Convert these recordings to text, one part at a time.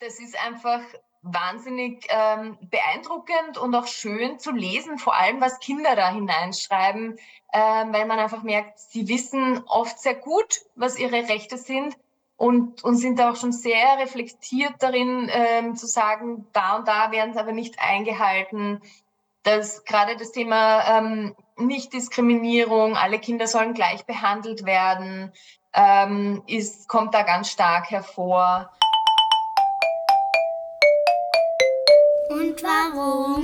das ist einfach wahnsinnig ähm, beeindruckend und auch schön zu lesen, vor allem was Kinder da hineinschreiben, ähm, weil man einfach merkt, sie wissen oft sehr gut, was ihre Rechte sind und, und sind da auch schon sehr reflektiert darin, ähm, zu sagen, da und da werden sie aber nicht eingehalten. Dass gerade das Thema ähm, Nichtdiskriminierung, alle Kinder sollen gleich behandelt werden, ähm, ist, kommt da ganz stark hervor. Und warum?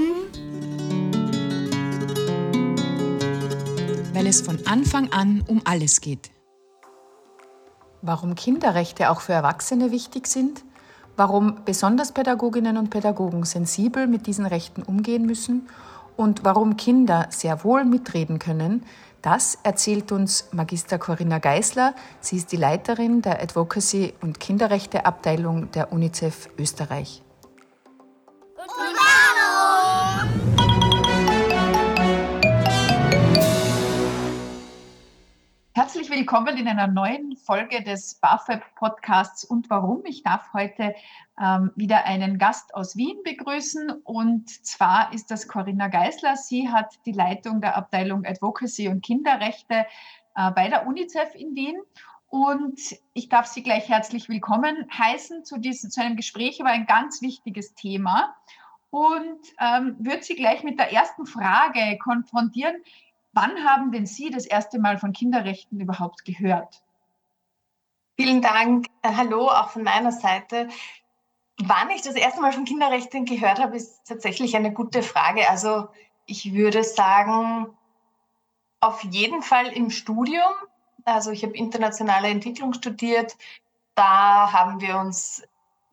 Weil es von Anfang an um alles geht. Warum Kinderrechte auch für Erwachsene wichtig sind, warum besonders Pädagoginnen und Pädagogen sensibel mit diesen Rechten umgehen müssen und warum Kinder sehr wohl mitreden können, das erzählt uns Magister Corinna Geisler. Sie ist die Leiterin der Advocacy und Kinderrechteabteilung der UNICEF Österreich. Herzlich willkommen in einer neuen Folge des BAföB Podcasts und warum. Ich darf heute ähm, wieder einen Gast aus Wien begrüßen und zwar ist das Corinna Geisler. Sie hat die Leitung der Abteilung Advocacy und Kinderrechte äh, bei der UNICEF in Wien und ich darf Sie gleich herzlich willkommen heißen zu, diesem, zu einem Gespräch über ein ganz wichtiges Thema und ähm, würde Sie gleich mit der ersten Frage konfrontieren. Wann haben denn Sie das erste Mal von Kinderrechten überhaupt gehört? Vielen Dank. Äh, hallo, auch von meiner Seite. Wann ich das erste Mal von Kinderrechten gehört habe, ist tatsächlich eine gute Frage. Also ich würde sagen, auf jeden Fall im Studium. Also ich habe internationale Entwicklung studiert. Da haben wir uns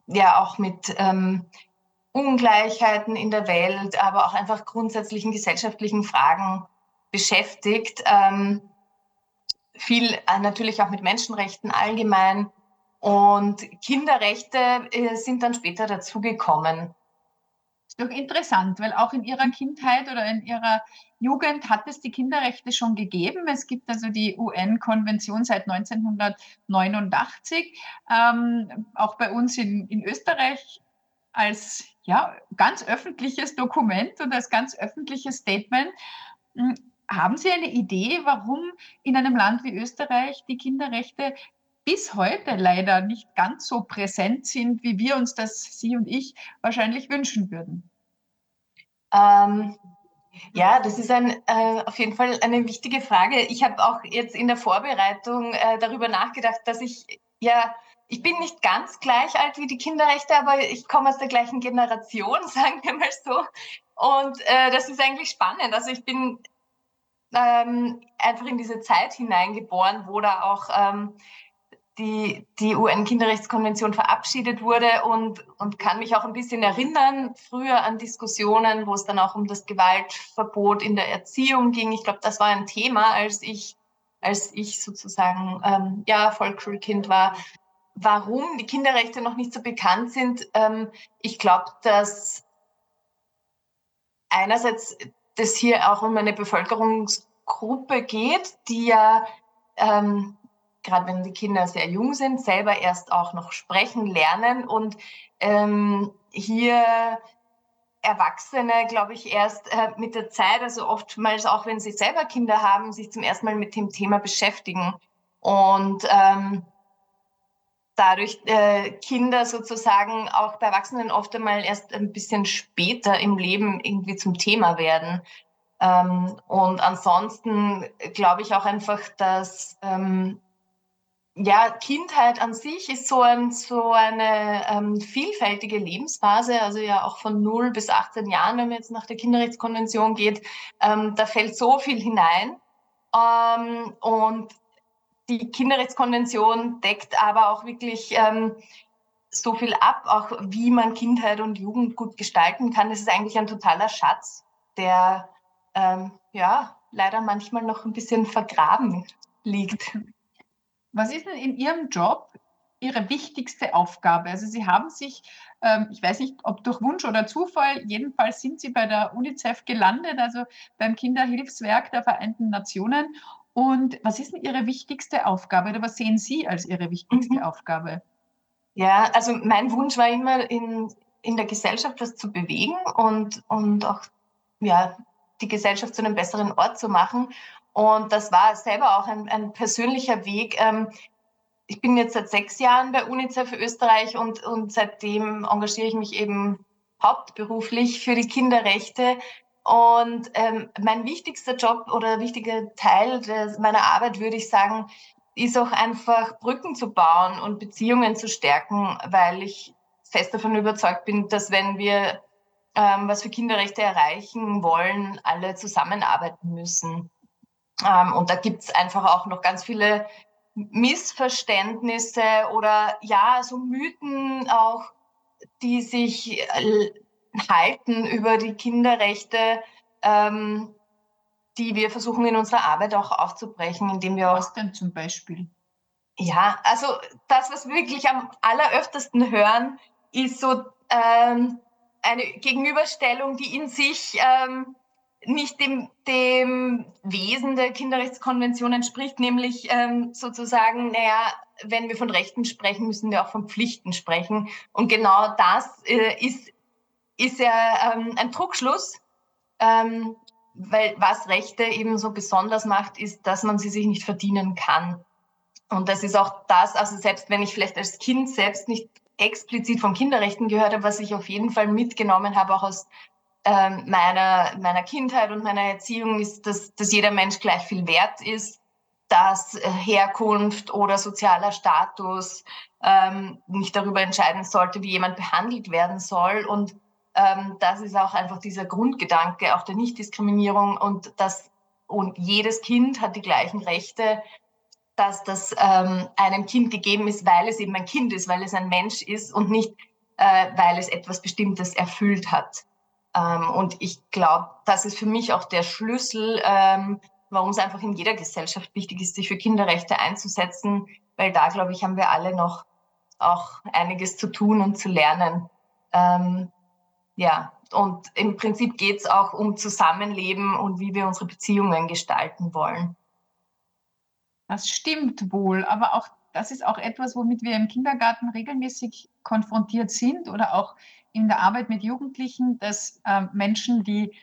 ja auch mit ähm, Ungleichheiten in der Welt, aber auch einfach grundsätzlichen gesellschaftlichen Fragen beschäftigt. Ähm, viel äh, natürlich auch mit Menschenrechten allgemein. Und Kinderrechte äh, sind dann später dazugekommen. Ist doch interessant, weil auch in Ihrer Kindheit oder in Ihrer Jugend hat es die Kinderrechte schon gegeben. Es gibt also die UN-Konvention seit 1989, ähm, auch bei uns in, in Österreich als ja, ganz öffentliches Dokument und als ganz öffentliches Statement. Haben Sie eine Idee, warum in einem Land wie Österreich die Kinderrechte bis heute leider nicht ganz so präsent sind, wie wir uns das, Sie und ich, wahrscheinlich wünschen würden? Ähm, ja, das ist ein, äh, auf jeden Fall eine wichtige Frage. Ich habe auch jetzt in der Vorbereitung äh, darüber nachgedacht, dass ich ja, ich bin nicht ganz gleich alt wie die Kinderrechte, aber ich komme aus der gleichen Generation, sagen wir mal so. Und äh, das ist eigentlich spannend. Also ich bin ähm, einfach in diese Zeit hineingeboren, wo da auch ähm, die, die UN-Kinderrechtskonvention verabschiedet wurde und, und kann mich auch ein bisschen erinnern, früher an Diskussionen, wo es dann auch um das Gewaltverbot in der Erziehung ging. Ich glaube, das war ein Thema, als ich, als ich sozusagen ähm, ja, Vollschulkind war. Warum die Kinderrechte noch nicht so bekannt sind, ähm, ich glaube, dass einerseits das hier auch um eine Bevölkerungsgruppe geht, die ja, ähm, gerade wenn die Kinder sehr jung sind, selber erst auch noch sprechen lernen und ähm, hier Erwachsene, glaube ich, erst äh, mit der Zeit, also oftmals auch wenn sie selber Kinder haben, sich zum ersten Mal mit dem Thema beschäftigen. Und ähm, dadurch äh, Kinder sozusagen auch bei Erwachsenen oft einmal erst ein bisschen später im Leben irgendwie zum Thema werden. Ähm, und ansonsten glaube ich auch einfach, dass ähm, ja, Kindheit an sich ist so, ein, so eine ähm, vielfältige Lebensphase, also ja auch von 0 bis 18 Jahren, wenn man jetzt nach der Kinderrechtskonvention geht, ähm, da fällt so viel hinein. Ähm, und die Kinderrechtskonvention deckt aber auch wirklich ähm, so viel ab, auch wie man Kindheit und Jugend gut gestalten kann. Es ist eigentlich ein totaler Schatz, der ähm, ja leider manchmal noch ein bisschen vergraben liegt. Was ist denn in Ihrem Job Ihre wichtigste Aufgabe? Also Sie haben sich, ähm, ich weiß nicht, ob durch Wunsch oder Zufall, jedenfalls sind Sie bei der UNICEF gelandet, also beim Kinderhilfswerk der Vereinten Nationen und was ist denn Ihre wichtigste Aufgabe oder was sehen Sie als Ihre wichtigste mhm. Aufgabe? Ja, also mein Wunsch war immer, in, in der Gesellschaft was zu bewegen und, und auch ja, die Gesellschaft zu einem besseren Ort zu machen. Und das war selber auch ein, ein persönlicher Weg. Ähm, ich bin jetzt seit sechs Jahren bei UNICEF für Österreich und, und seitdem engagiere ich mich eben hauptberuflich für die Kinderrechte. Und ähm, mein wichtigster Job oder wichtiger Teil des, meiner Arbeit, würde ich sagen, ist auch einfach Brücken zu bauen und Beziehungen zu stärken, weil ich fest davon überzeugt bin, dass wenn wir ähm, was für Kinderrechte erreichen wollen, alle zusammenarbeiten müssen. Ähm, und da gibt es einfach auch noch ganz viele Missverständnisse oder ja, so Mythen auch, die sich äh, halten über die Kinderrechte, ähm, die wir versuchen in unserer Arbeit auch aufzubrechen, indem wir auch. Was denn zum Beispiel? Ja, also das, was wir wirklich am alleröftesten hören, ist so ähm, eine Gegenüberstellung, die in sich ähm, nicht dem, dem Wesen der Kinderrechtskonvention entspricht, nämlich ähm, sozusagen, naja, wenn wir von Rechten sprechen, müssen wir auch von Pflichten sprechen. Und genau das äh, ist, ist ja ähm, ein Trugschluss, ähm, weil was Rechte eben so besonders macht, ist, dass man sie sich nicht verdienen kann. Und das ist auch das, also selbst wenn ich vielleicht als Kind selbst nicht explizit von Kinderrechten gehört habe, was ich auf jeden Fall mitgenommen habe, auch aus ähm, meiner, meiner Kindheit und meiner Erziehung, ist, dass, dass jeder Mensch gleich viel wert ist, dass äh, Herkunft oder sozialer Status ähm, nicht darüber entscheiden sollte, wie jemand behandelt werden soll. Und ähm, das ist auch einfach dieser Grundgedanke auch der Nichtdiskriminierung und dass und jedes Kind hat die gleichen Rechte, dass das ähm, einem Kind gegeben ist, weil es eben ein Kind ist, weil es ein Mensch ist und nicht, äh, weil es etwas Bestimmtes erfüllt hat. Ähm, und ich glaube, das ist für mich auch der Schlüssel, ähm, warum es einfach in jeder Gesellschaft wichtig ist, sich für Kinderrechte einzusetzen, weil da, glaube ich, haben wir alle noch auch einiges zu tun und zu lernen. Ähm, ja, und im Prinzip geht es auch um Zusammenleben und wie wir unsere Beziehungen gestalten wollen. Das stimmt wohl, aber auch das ist auch etwas, womit wir im Kindergarten regelmäßig konfrontiert sind oder auch in der Arbeit mit Jugendlichen, dass äh, Menschen, die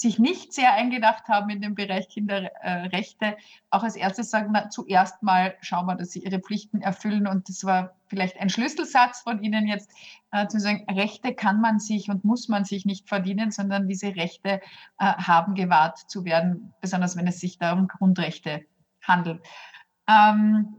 sich nicht sehr eingedacht haben in den Bereich Kinderrechte, auch als erstes sagen, na, zuerst mal schauen wir, dass sie ihre Pflichten erfüllen. Und das war vielleicht ein Schlüsselsatz von Ihnen jetzt, äh, zu sagen, Rechte kann man sich und muss man sich nicht verdienen, sondern diese Rechte äh, haben gewahrt zu werden, besonders wenn es sich da um Grundrechte handelt. Ähm,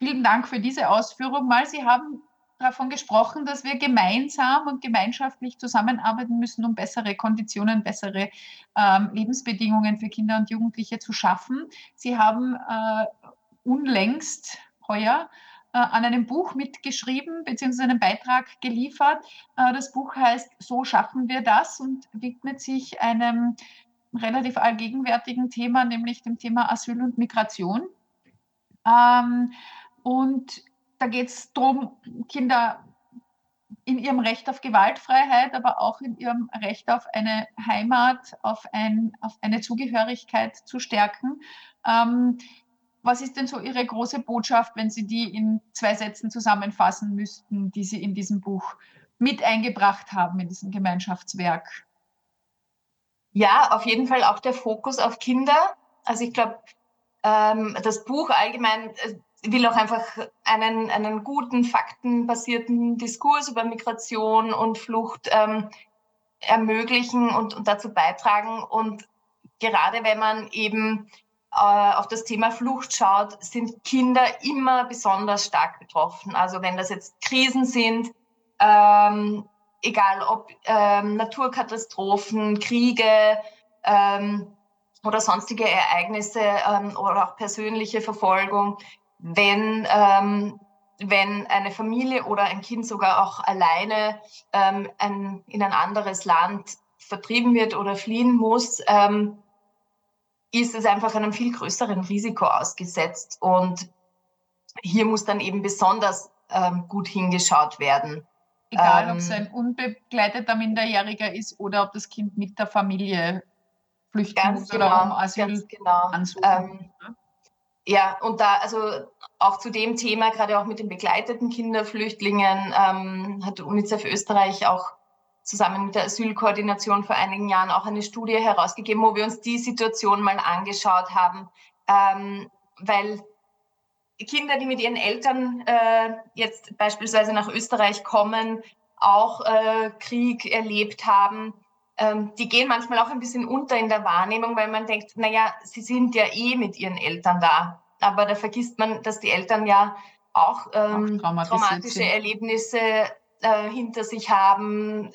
vielen Dank für diese Ausführung mal. Sie haben davon gesprochen, dass wir gemeinsam und gemeinschaftlich zusammenarbeiten müssen, um bessere Konditionen, bessere ähm, Lebensbedingungen für Kinder und Jugendliche zu schaffen. Sie haben äh, unlängst heuer äh, an einem Buch mitgeschrieben bzw. einen Beitrag geliefert. Äh, das Buch heißt So schaffen wir das und widmet sich einem relativ allgegenwärtigen Thema, nämlich dem Thema Asyl und Migration. Ähm, und da geht es darum, Kinder in ihrem Recht auf Gewaltfreiheit, aber auch in ihrem Recht auf eine Heimat, auf, ein, auf eine Zugehörigkeit zu stärken. Ähm, was ist denn so Ihre große Botschaft, wenn Sie die in zwei Sätzen zusammenfassen müssten, die Sie in diesem Buch mit eingebracht haben, in diesem Gemeinschaftswerk? Ja, auf jeden Fall auch der Fokus auf Kinder. Also ich glaube, ähm, das Buch allgemein äh, will auch einfach einen, einen guten, faktenbasierten Diskurs über Migration und Flucht ähm, ermöglichen und, und dazu beitragen. Und gerade wenn man eben äh, auf das Thema Flucht schaut, sind Kinder immer besonders stark betroffen. Also wenn das jetzt Krisen sind, ähm, egal ob ähm, Naturkatastrophen, Kriege, ähm, oder sonstige Ereignisse ähm, oder auch persönliche Verfolgung, wenn, ähm, wenn eine Familie oder ein Kind sogar auch alleine ähm, ein, in ein anderes Land vertrieben wird oder fliehen muss, ähm, ist es einfach einem viel größeren Risiko ausgesetzt. Und hier muss dann eben besonders ähm, gut hingeschaut werden. Egal, ob es ähm, ein unbegleiteter Minderjähriger ist oder ob das Kind mit der Familie flüchten muss genau, oder um Asyl genau. ansuchen. Ja, und da, also auch zu dem Thema, gerade auch mit den begleiteten Kinderflüchtlingen, ähm, hat UNICEF Österreich auch zusammen mit der Asylkoordination vor einigen Jahren auch eine Studie herausgegeben, wo wir uns die Situation mal angeschaut haben, ähm, weil Kinder, die mit ihren Eltern äh, jetzt beispielsweise nach Österreich kommen, auch äh, Krieg erlebt haben, ähm, die gehen manchmal auch ein bisschen unter in der Wahrnehmung, weil man denkt, naja, sie sind ja eh mit ihren Eltern da. Aber da vergisst man, dass die Eltern ja auch, ähm, auch traumatische Erlebnisse äh, hinter sich haben,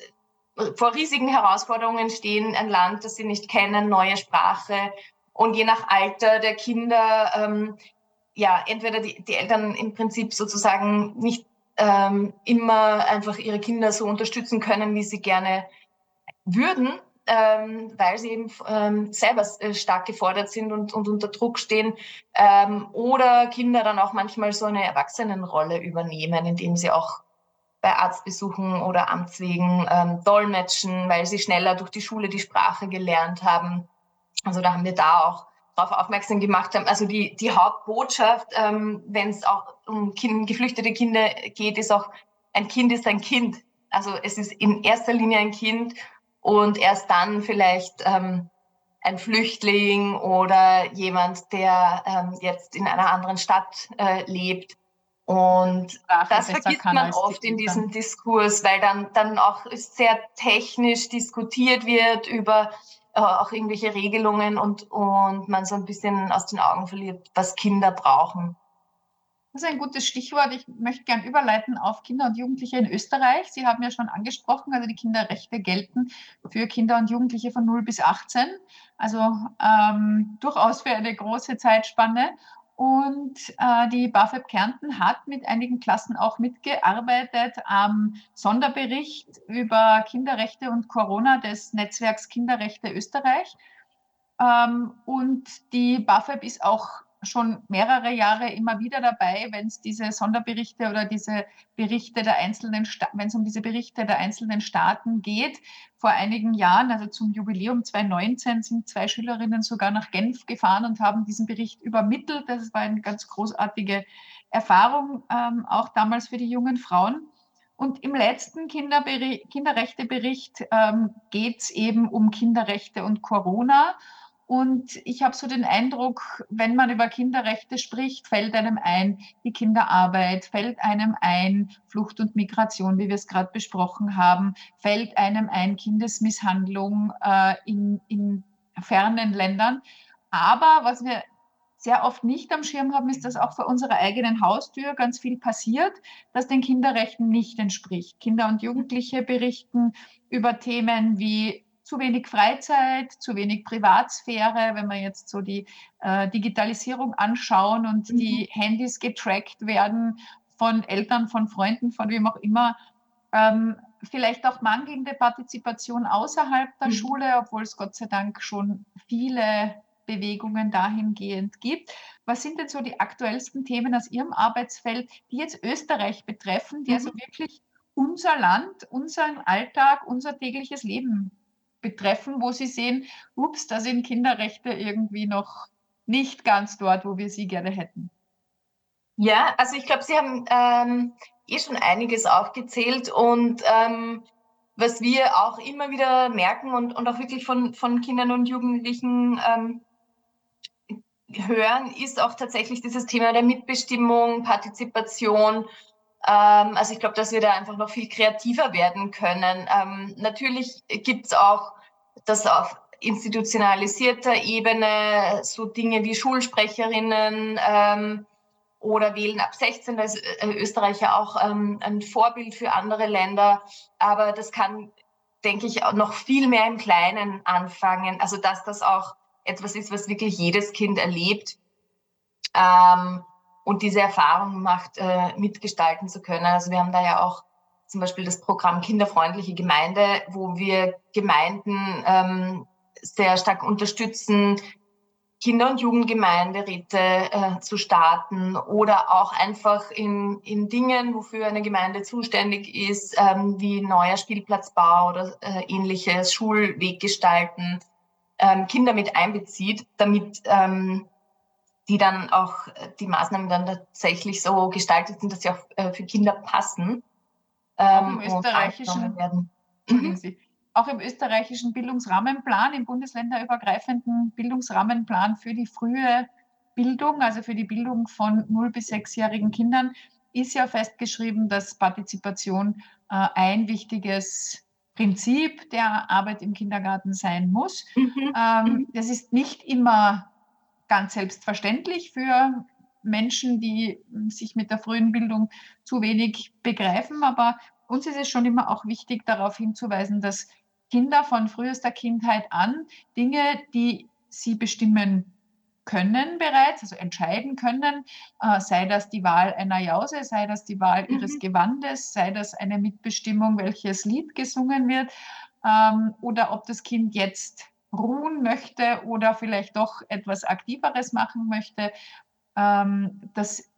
vor riesigen Herausforderungen stehen, ein Land, das sie nicht kennen, neue Sprache. Und je nach Alter der Kinder, ähm, ja, entweder die, die Eltern im Prinzip sozusagen nicht ähm, immer einfach ihre Kinder so unterstützen können, wie sie gerne würden, ähm, weil sie eben ähm, selber äh, stark gefordert sind und, und unter Druck stehen. Ähm, oder Kinder dann auch manchmal so eine Erwachsenenrolle übernehmen, indem sie auch bei Arztbesuchen oder Amtswegen ähm, dolmetschen, weil sie schneller durch die Schule die Sprache gelernt haben. Also da haben wir da auch darauf aufmerksam gemacht haben. Also die, die Hauptbotschaft, ähm, wenn es auch um kind, geflüchtete Kinder geht, ist auch, ein Kind ist ein Kind. Also es ist in erster Linie ein Kind und erst dann vielleicht ähm, ein Flüchtling oder jemand, der ähm, jetzt in einer anderen Stadt äh, lebt. Und Sprache das vergisst man oft in diesem Diskurs, weil dann, dann auch sehr technisch diskutiert wird über äh, auch irgendwelche Regelungen und, und man so ein bisschen aus den Augen verliert, was Kinder brauchen. Das ist ein gutes Stichwort. Ich möchte gern überleiten auf Kinder und Jugendliche in Österreich. Sie haben ja schon angesprochen, also die Kinderrechte gelten für Kinder und Jugendliche von 0 bis 18, also ähm, durchaus für eine große Zeitspanne. Und äh, die BAföG Kärnten hat mit einigen Klassen auch mitgearbeitet am Sonderbericht über Kinderrechte und Corona des Netzwerks Kinderrechte Österreich. Ähm, und die BAföG ist auch schon mehrere Jahre immer wieder dabei, wenn es diese Sonderberichte oder diese Berichte der einzelnen, wenn es um diese Berichte der einzelnen Staaten geht. Vor einigen Jahren, also zum Jubiläum 2019, sind zwei Schülerinnen sogar nach Genf gefahren und haben diesen Bericht übermittelt. Das war eine ganz großartige Erfahrung, ähm, auch damals für die jungen Frauen. Und im letzten Kinderrechtebericht ähm, geht es eben um Kinderrechte und Corona. Und ich habe so den Eindruck, wenn man über Kinderrechte spricht, fällt einem ein die Kinderarbeit, fällt einem ein Flucht und Migration, wie wir es gerade besprochen haben, fällt einem ein Kindesmisshandlung äh, in, in fernen Ländern. Aber was wir sehr oft nicht am Schirm haben, ist, dass auch vor unserer eigenen Haustür ganz viel passiert, das den Kinderrechten nicht entspricht. Kinder und Jugendliche berichten über Themen wie zu wenig Freizeit, zu wenig Privatsphäre, wenn wir jetzt so die äh, Digitalisierung anschauen und mhm. die Handys getrackt werden von Eltern, von Freunden, von wem auch immer. Ähm, vielleicht auch mangelnde Partizipation außerhalb der mhm. Schule, obwohl es Gott sei Dank schon viele Bewegungen dahingehend gibt. Was sind denn so die aktuellsten Themen aus Ihrem Arbeitsfeld, die jetzt Österreich betreffen, die also mhm. also wirklich unser Land, unseren Alltag, unser tägliches Leben betreffen, wo Sie sehen, ups, da sind Kinderrechte irgendwie noch nicht ganz dort, wo wir sie gerne hätten? Ja, also ich glaube, Sie haben ähm, eh schon einiges aufgezählt und ähm, was wir auch immer wieder merken und, und auch wirklich von, von Kindern und Jugendlichen ähm, hören, ist auch tatsächlich dieses Thema der Mitbestimmung, Partizipation, ähm, also ich glaube, dass wir da einfach noch viel kreativer werden können. Ähm, natürlich gibt es auch das auf institutionalisierter Ebene, so Dinge wie Schulsprecherinnen ähm, oder Wählen ab 16, da ist äh, Österreich ja auch ähm, ein Vorbild für andere Länder. Aber das kann, denke ich, noch viel mehr im Kleinen anfangen. Also dass das auch etwas ist, was wirklich jedes Kind erlebt. Ähm, und diese Erfahrung macht, äh, mitgestalten zu können. Also wir haben da ja auch zum Beispiel das Programm Kinderfreundliche Gemeinde, wo wir Gemeinden ähm, sehr stark unterstützen, Kinder- und Jugendgemeinderäte äh, zu starten oder auch einfach in, in Dingen, wofür eine Gemeinde zuständig ist, ähm, wie neuer Spielplatzbau oder äh, ähnliches, Schulweg gestalten, ähm, Kinder mit einbezieht, damit ähm, die dann auch, die Maßnahmen dann tatsächlich so gestaltet sind, dass sie auch äh, für Kinder passen. Ähm, auch im österreichischen. Mhm. Auch im österreichischen Bildungsrahmenplan, im bundesländerübergreifenden Bildungsrahmenplan für die frühe Bildung, also für die Bildung von 0 bis 6-jährigen Kindern, ist ja festgeschrieben, dass Partizipation äh, ein wichtiges Prinzip der Arbeit im Kindergarten sein muss. Mhm. Ähm, mhm. das ist nicht immer ganz selbstverständlich für Menschen, die sich mit der frühen Bildung zu wenig begreifen, aber uns ist es schon immer auch wichtig, darauf hinzuweisen, dass Kinder von frühester Kindheit an Dinge, die sie bestimmen können bereits, also entscheiden können, äh, sei das die Wahl einer Jause, sei das die Wahl mhm. ihres Gewandes, sei das eine Mitbestimmung, welches Lied gesungen wird, ähm, oder ob das Kind jetzt ruhen möchte oder vielleicht doch etwas Aktiveres machen möchte. Ähm, das,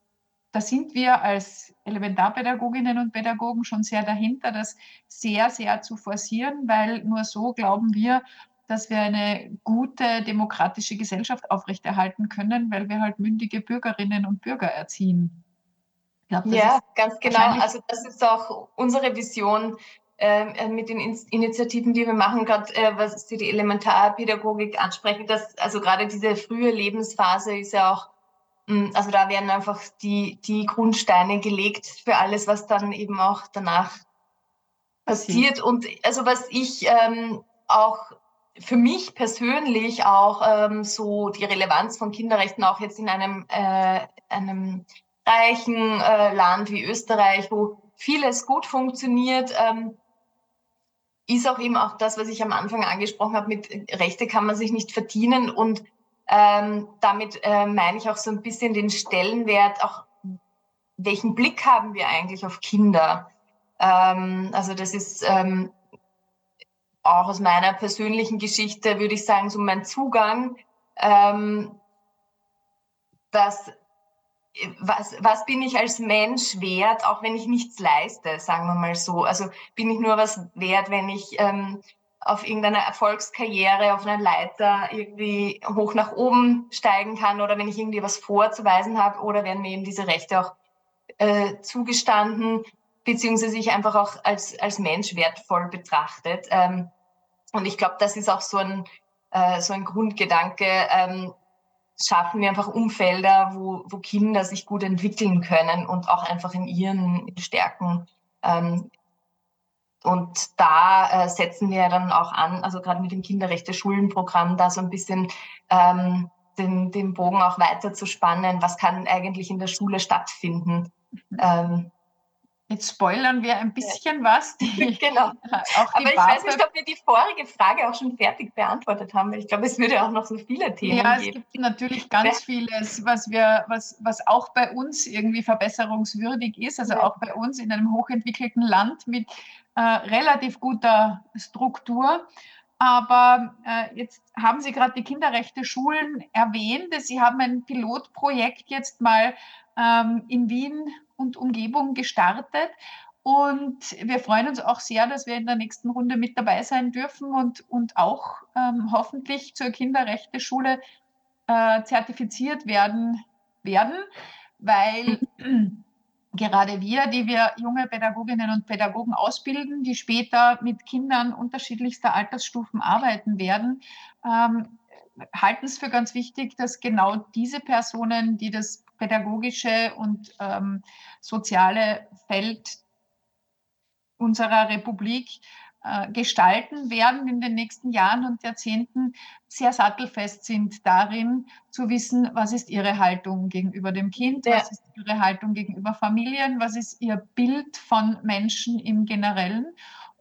da sind wir als Elementarpädagoginnen und Pädagogen schon sehr dahinter, das sehr, sehr zu forcieren, weil nur so glauben wir, dass wir eine gute demokratische Gesellschaft aufrechterhalten können, weil wir halt mündige Bürgerinnen und Bürger erziehen. Glaub, ja, ganz genau. Also das ist auch unsere Vision äh, mit den Initiativen, die wir machen, gerade äh, was Sie die Elementarpädagogik ansprechen. Dass, also gerade diese frühe Lebensphase ist ja auch, mh, hm, also da werden einfach die, die Grundsteine gelegt für alles, was dann eben auch danach passiert. Und also was ich ähm, auch für mich persönlich auch ähm, so die Relevanz von Kinderrechten auch jetzt in einem, äh, einem reichen äh, Land wie Österreich, wo vieles gut funktioniert, ähm, ist auch eben auch das, was ich am Anfang angesprochen habe, mit Rechte kann man sich nicht verdienen und ähm, damit äh, meine ich auch so ein bisschen den Stellenwert, auch welchen Blick haben wir eigentlich auf Kinder? Ähm, also das ist ähm, auch aus meiner persönlichen Geschichte, würde ich sagen, so mein Zugang, ähm, dass was, was bin ich als Mensch wert, auch wenn ich nichts leiste, sagen wir mal so. Also bin ich nur was wert, wenn ich ähm, auf irgendeiner Erfolgskarriere, auf einer Leiter irgendwie hoch nach oben steigen kann oder wenn ich irgendwie was vorzuweisen habe oder werden mir eben diese Rechte auch äh, zugestanden, beziehungsweise ich einfach auch als, als Mensch wertvoll betrachtet. Ähm, und ich glaube, das ist auch so ein, äh, so ein Grundgedanke. Ähm, schaffen wir einfach Umfelder, wo, wo Kinder sich gut entwickeln können und auch einfach in ihren Stärken. Ähm, und da äh, setzen wir dann auch an, also gerade mit dem Kinderrechte-Schulenprogramm, da so ein bisschen ähm, den, den Bogen auch weiter zu spannen. Was kann eigentlich in der Schule stattfinden? Mhm. Ähm, Jetzt spoilern wir ein bisschen was. Die, genau. Aber ich weiß nicht, ob wir die vorige Frage auch schon fertig beantwortet haben, weil ich glaube, es würde auch noch so viele Themen ja, geben. Ja, es gibt natürlich ganz vieles, was wir, was, was auch bei uns irgendwie verbesserungswürdig ist, also ja. auch bei uns in einem hochentwickelten Land mit äh, relativ guter Struktur. Aber äh, jetzt haben Sie gerade die Kinderrechte Schulen erwähnt. Sie haben ein Pilotprojekt jetzt mal ähm, in Wien und Umgebung gestartet. Und wir freuen uns auch sehr, dass wir in der nächsten Runde mit dabei sein dürfen und, und auch ähm, hoffentlich zur Kinderrechteschule äh, zertifiziert werden werden, weil gerade wir, die wir junge Pädagoginnen und Pädagogen ausbilden, die später mit Kindern unterschiedlichster Altersstufen arbeiten werden, ähm, halten es für ganz wichtig, dass genau diese Personen, die das pädagogische und ähm, soziale Feld unserer Republik äh, gestalten werden in den nächsten Jahren und Jahrzehnten, sehr sattelfest sind darin zu wissen, was ist ihre Haltung gegenüber dem Kind, ja. was ist ihre Haltung gegenüber Familien, was ist ihr Bild von Menschen im Generellen.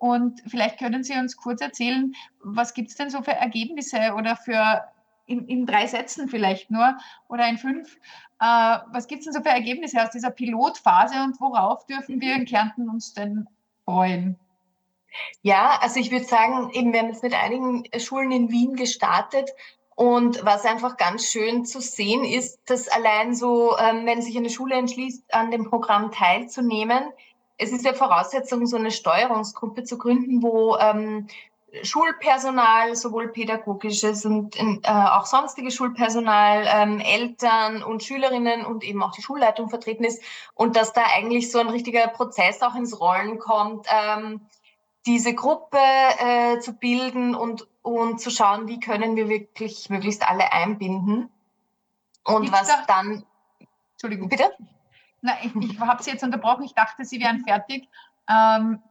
Und vielleicht können Sie uns kurz erzählen, was gibt es denn so für Ergebnisse oder für in, in drei Sätzen vielleicht nur oder in fünf. Äh, was gibt es denn so für Ergebnisse aus dieser Pilotphase und worauf dürfen wir in Kärnten uns denn freuen? Ja, also ich würde sagen, eben wir haben jetzt mit einigen Schulen in Wien gestartet und was einfach ganz schön zu sehen ist, dass allein so, ähm, wenn sich eine Schule entschließt, an dem Programm teilzunehmen, es ist ja Voraussetzung, so eine Steuerungsgruppe zu gründen, wo ähm, Schulpersonal, sowohl pädagogisches und äh, auch sonstige Schulpersonal, ähm, Eltern und Schülerinnen und eben auch die Schulleitung vertreten ist und dass da eigentlich so ein richtiger Prozess auch ins Rollen kommt, ähm, diese Gruppe äh, zu bilden und, und zu schauen, wie können wir wirklich möglichst alle einbinden. Und Gibt's was da, dann. Entschuldigung. Bitte? Na, ich, ich habe Sie jetzt unterbrochen. Ich dachte, Sie wären fertig. Ähm,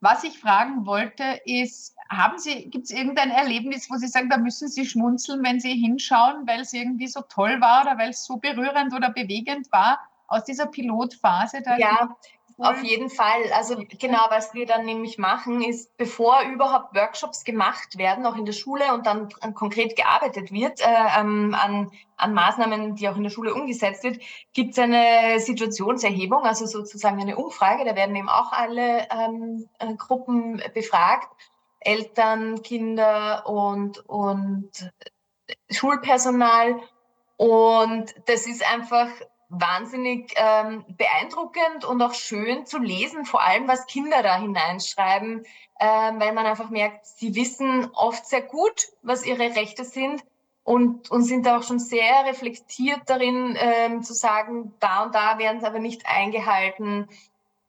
was ich fragen wollte, ist, haben Sie, gibt es irgendein Erlebnis, wo Sie sagen, da müssen Sie schmunzeln, wenn Sie hinschauen, weil es irgendwie so toll war oder weil es so berührend oder bewegend war aus dieser Pilotphase? ja, auf jeden Fall. Also genau, was wir dann nämlich machen, ist, bevor überhaupt Workshops gemacht werden, auch in der Schule und dann konkret gearbeitet wird äh, ähm, an, an Maßnahmen, die auch in der Schule umgesetzt wird, gibt es eine Situationserhebung, also sozusagen eine Umfrage. Da werden eben auch alle ähm, äh, Gruppen befragt, Eltern, Kinder und, und Schulpersonal. Und das ist einfach wahnsinnig ähm, beeindruckend und auch schön zu lesen, vor allem was Kinder da hineinschreiben, ähm, weil man einfach merkt, sie wissen oft sehr gut, was ihre Rechte sind und, und sind auch schon sehr reflektiert darin, ähm, zu sagen, da und da werden sie aber nicht eingehalten.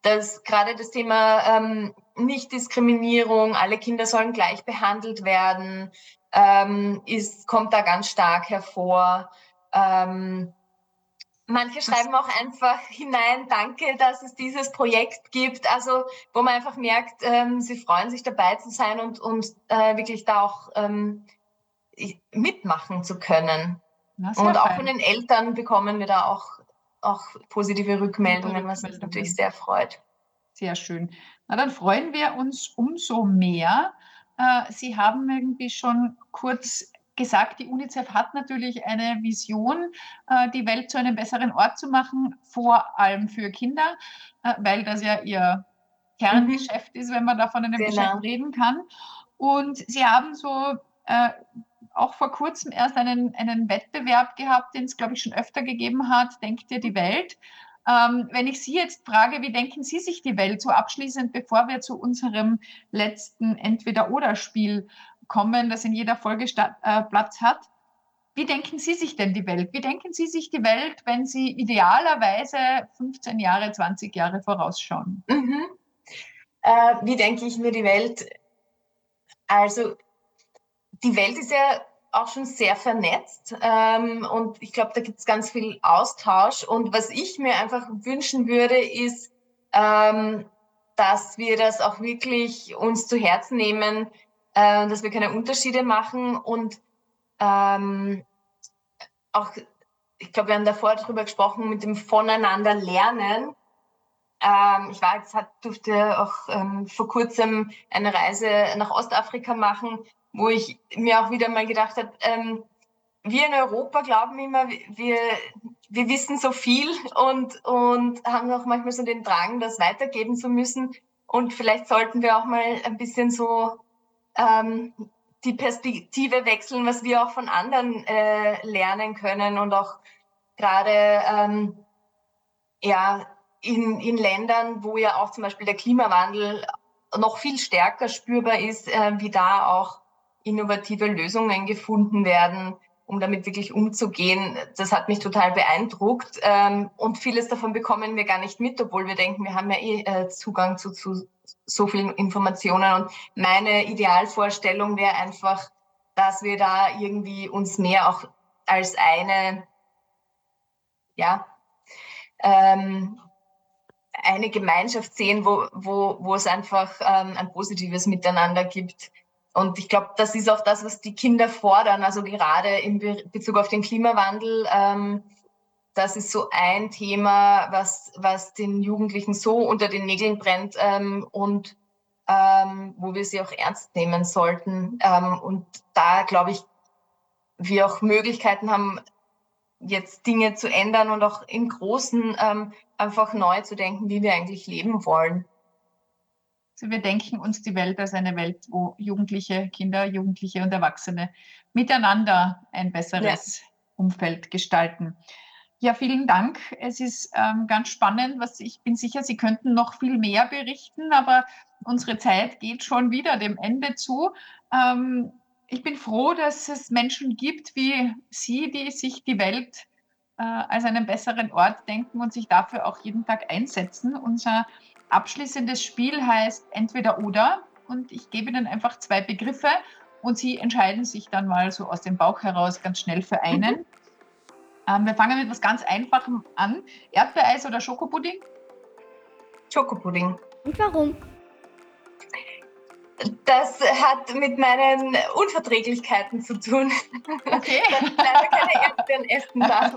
Dass gerade das Thema ähm, Nichtdiskriminierung, alle Kinder sollen gleich behandelt werden, ähm, ist, kommt da ganz stark hervor. Ähm, Manche schreiben auch einfach hinein, danke, dass es dieses Projekt gibt. Also wo man einfach merkt, ähm, sie freuen sich dabei zu sein und, und äh, wirklich da auch ähm, mitmachen zu können. Und auch von den Eltern bekommen wir da auch, auch positive Rückmeldungen, was mich natürlich sehr freut. Sehr schön. Na, dann freuen wir uns umso mehr. Äh, sie haben irgendwie schon kurz gesagt, die UNICEF hat natürlich eine Vision, äh, die Welt zu einem besseren Ort zu machen, vor allem für Kinder, äh, weil das ja ihr Kerngeschäft mhm. ist, wenn man da von einem genau. Geschäft reden kann. Und sie haben so äh, auch vor kurzem erst einen, einen Wettbewerb gehabt, den es, glaube ich, schon öfter gegeben hat, Denkt ihr die Welt? Ähm, wenn ich Sie jetzt frage, wie denken Sie sich die Welt so abschließend, bevor wir zu unserem letzten Entweder-Oder-Spiel kommen, das in jeder Folge äh, Platz hat. Wie denken Sie sich denn die Welt? Wie denken Sie sich die Welt, wenn Sie idealerweise 15 Jahre, 20 Jahre vorausschauen? Mhm. Äh, wie denke ich mir die Welt? Also, die Welt ist ja auch schon sehr vernetzt ähm, und ich glaube, da gibt es ganz viel Austausch. Und was ich mir einfach wünschen würde, ist, ähm, dass wir das auch wirklich uns zu Herzen nehmen, äh, dass wir keine Unterschiede machen und ähm, auch, ich glaube, wir haben davor darüber gesprochen, mit dem Voneinander lernen. Ähm, ich war jetzt, durfte auch ähm, vor kurzem eine Reise nach Ostafrika machen, wo ich mir auch wieder mal gedacht habe, ähm, wir in Europa glauben immer, wir, wir wissen so viel und, und haben auch manchmal so den Drang, das weitergeben zu müssen. Und vielleicht sollten wir auch mal ein bisschen so ähm, die Perspektive wechseln, was wir auch von anderen äh, lernen können und auch gerade ähm, ja, in, in Ländern, wo ja auch zum Beispiel der Klimawandel noch viel stärker spürbar ist, äh, wie da auch innovative Lösungen gefunden werden, um damit wirklich umzugehen. Das hat mich total beeindruckt. Ähm, und vieles davon bekommen wir gar nicht mit, obwohl wir denken, wir haben ja eh äh, Zugang zu, zu so vielen Informationen. Und meine Idealvorstellung wäre einfach, dass wir da irgendwie uns mehr auch als eine, ja, ähm, eine Gemeinschaft sehen, wo, wo, wo es einfach ähm, ein positives Miteinander gibt. Und ich glaube, das ist auch das, was die Kinder fordern. Also gerade in Bezug auf den Klimawandel ähm, das ist so ein Thema, was, was den Jugendlichen so unter den Nägeln brennt ähm, und ähm, wo wir sie auch ernst nehmen sollten. Ähm, und da glaube ich, wir auch Möglichkeiten haben, jetzt Dinge zu ändern und auch im Großen ähm, einfach neu zu denken, wie wir eigentlich leben wollen. Also wir denken uns die Welt als eine Welt, wo Jugendliche, Kinder, Jugendliche und Erwachsene miteinander ein besseres ja. Umfeld gestalten. Ja, vielen Dank. Es ist ähm, ganz spannend. Was ich bin sicher, Sie könnten noch viel mehr berichten, aber unsere Zeit geht schon wieder dem Ende zu. Ähm, ich bin froh, dass es Menschen gibt wie Sie, die sich die Welt äh, als einen besseren Ort denken und sich dafür auch jeden Tag einsetzen. Unser abschließendes Spiel heißt entweder oder und ich gebe Ihnen einfach zwei Begriffe und Sie entscheiden sich dann mal so aus dem Bauch heraus ganz schnell für einen. Mhm. Ähm, wir fangen mit etwas ganz Einfachem an. Erdbeereis oder Schokopudding? Schokopudding. Und warum? Das hat mit meinen Unverträglichkeiten zu tun. Okay. Dass ich leider keine Erdbeeren essen darf.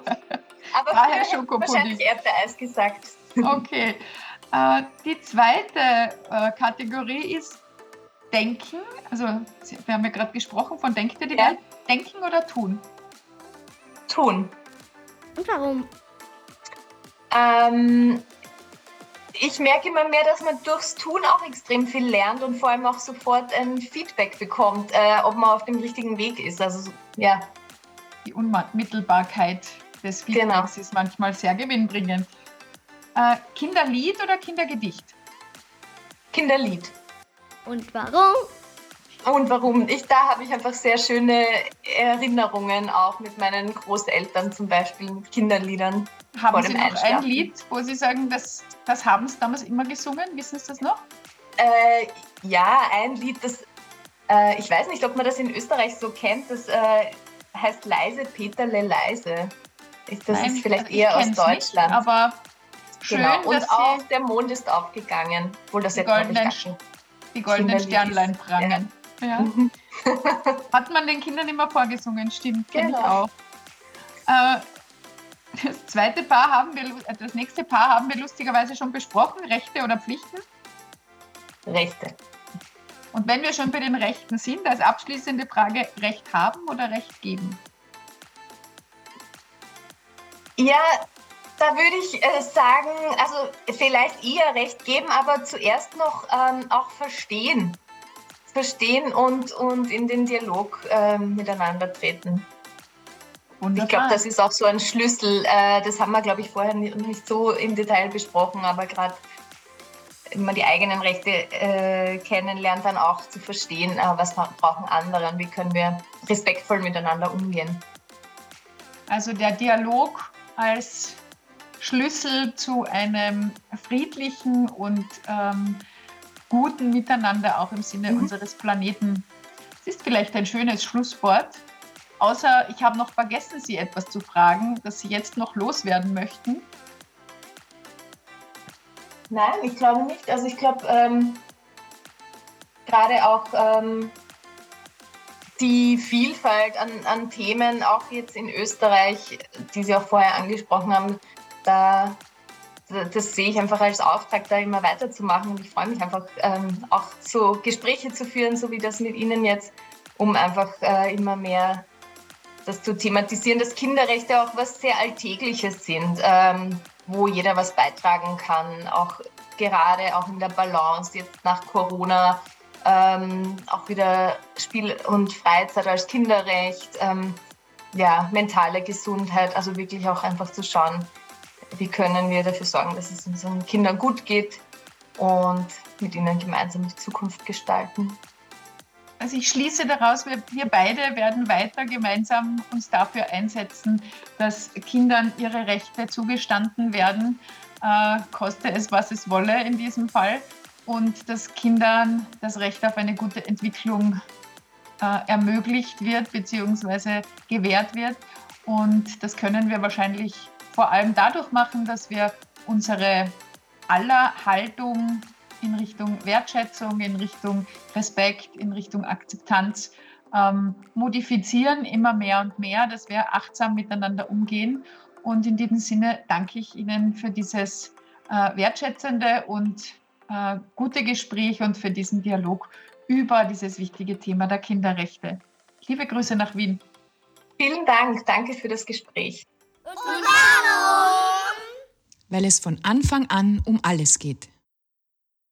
Aber Daher ich wahrscheinlich Erdbeereis gesagt. Okay. Äh, die zweite äh, Kategorie ist Denken. Also, wir haben ja gerade gesprochen von Denkt ihr die Ja. Welt? Denken oder tun? Tun. Und warum? Ähm, ich merke immer mehr, dass man durchs Tun auch extrem viel lernt und vor allem auch sofort ein Feedback bekommt, äh, ob man auf dem richtigen Weg ist. Also so- ja, Die Unmittelbarkeit des Genau. Feedbacks ist manchmal sehr gewinnbringend. Äh, Kinderlied oder Kindergedicht? Kinderlied. Und warum? Und warum? Ich, da habe ich einfach sehr schöne Erinnerungen auch mit meinen Großeltern zum Beispiel, mit Kinderliedern. Haben Vor Sie dem noch ein. Lied, wo Sie sagen, das, das haben Sie damals immer gesungen? Wissen Sie das noch? Äh, ja, ein Lied, das, äh, ich weiß nicht, ob man das in Österreich so kennt, das äh, heißt Leise Peterle Leise. Ist- Das Nein, ist vielleicht also eher aus kenn's nicht, Deutschland. aber schön, genau. Und dass auch der Mond ist aufgegangen, obwohl das jetzt, gar nicht. die goldenen Sternlein prangen. Ja. Mhm. Hat man den Kindern immer vorgesungen, stimmt, kenn ich Genau. auch. Äh, das zweite Paar haben wir, äh, das nächste Paar haben wir lustigerweise schon besprochen, Rechte oder Pflichten. Rechte. Und wenn wir schon bei den Rechten sind, als abschließende Frage, Recht haben oder Recht geben? Ja, da würde ich äh, sagen, also vielleicht eher recht geben, aber zuerst noch ähm, auch verstehen. Verstehen und, und in den Dialog ähm, miteinander treten. Wunderbar. Ich glaube, das ist auch so ein Schlüssel. Äh, das haben wir, glaube ich, vorher ni- nicht so im Detail besprochen, aber gerade wenn man die eigenen Rechte äh, kennenlernt, dann auch zu verstehen, äh, was brauchen andere und wie können wir respektvoll miteinander umgehen. Also der Dialog als Schlüssel zu einem friedlichen und ähm, guten Miteinander auch im Sinne Mhm. unseres Planeten. Es ist vielleicht ein schönes Schlusswort. Außer ich habe noch vergessen, Sie etwas zu fragen, das Sie jetzt noch loswerden möchten. Nein, ich glaube nicht. Also ich glaube, ähm, gerade auch ähm, die Vielfalt an, an Themen, auch jetzt in Österreich, die Sie auch vorher angesprochen haben, da, das sehe ich einfach als Auftrag, da immer weiterzumachen. Und ich freue mich einfach, ähm, auch so Gespräche zu führen, so wie das mit Ihnen jetzt, um einfach äh, immer mehr das zu thematisieren, dass Kinderrechte auch was sehr Alltägliches sind, ähm, wo jeder was beitragen kann, auch gerade auch in der Balance jetzt nach Corona, ähm, auch wieder Spiel und Freizeit als Kinderrecht, ähm, ja, mentale Gesundheit, also wirklich auch einfach zu schauen, wie können wir dafür sorgen, dass es unseren Kindern gut geht und mit ihnen gemeinsam die Zukunft gestalten. Also ich schließe daraus, wir, wir beide werden weiter gemeinsam uns dafür einsetzen, dass Kindern ihre Rechte zugestanden werden, äh, koste es, was es wolle in diesem Fall, und dass Kindern das Recht auf eine gute Entwicklung äh, ermöglicht wird bzw. gewährt wird. Und das können wir wahrscheinlich vor allem dadurch machen, dass wir unsere aller Haltung in Richtung Wertschätzung, in Richtung Respekt, in Richtung Akzeptanz ähm, modifizieren, immer mehr und mehr, dass wir achtsam miteinander umgehen. Und in diesem Sinne danke ich Ihnen für dieses äh, wertschätzende und äh, gute Gespräch und für diesen Dialog über dieses wichtige Thema der Kinderrechte. Liebe Grüße nach Wien. Vielen Dank, danke für das Gespräch. Und warum? weil es von Anfang an um alles geht.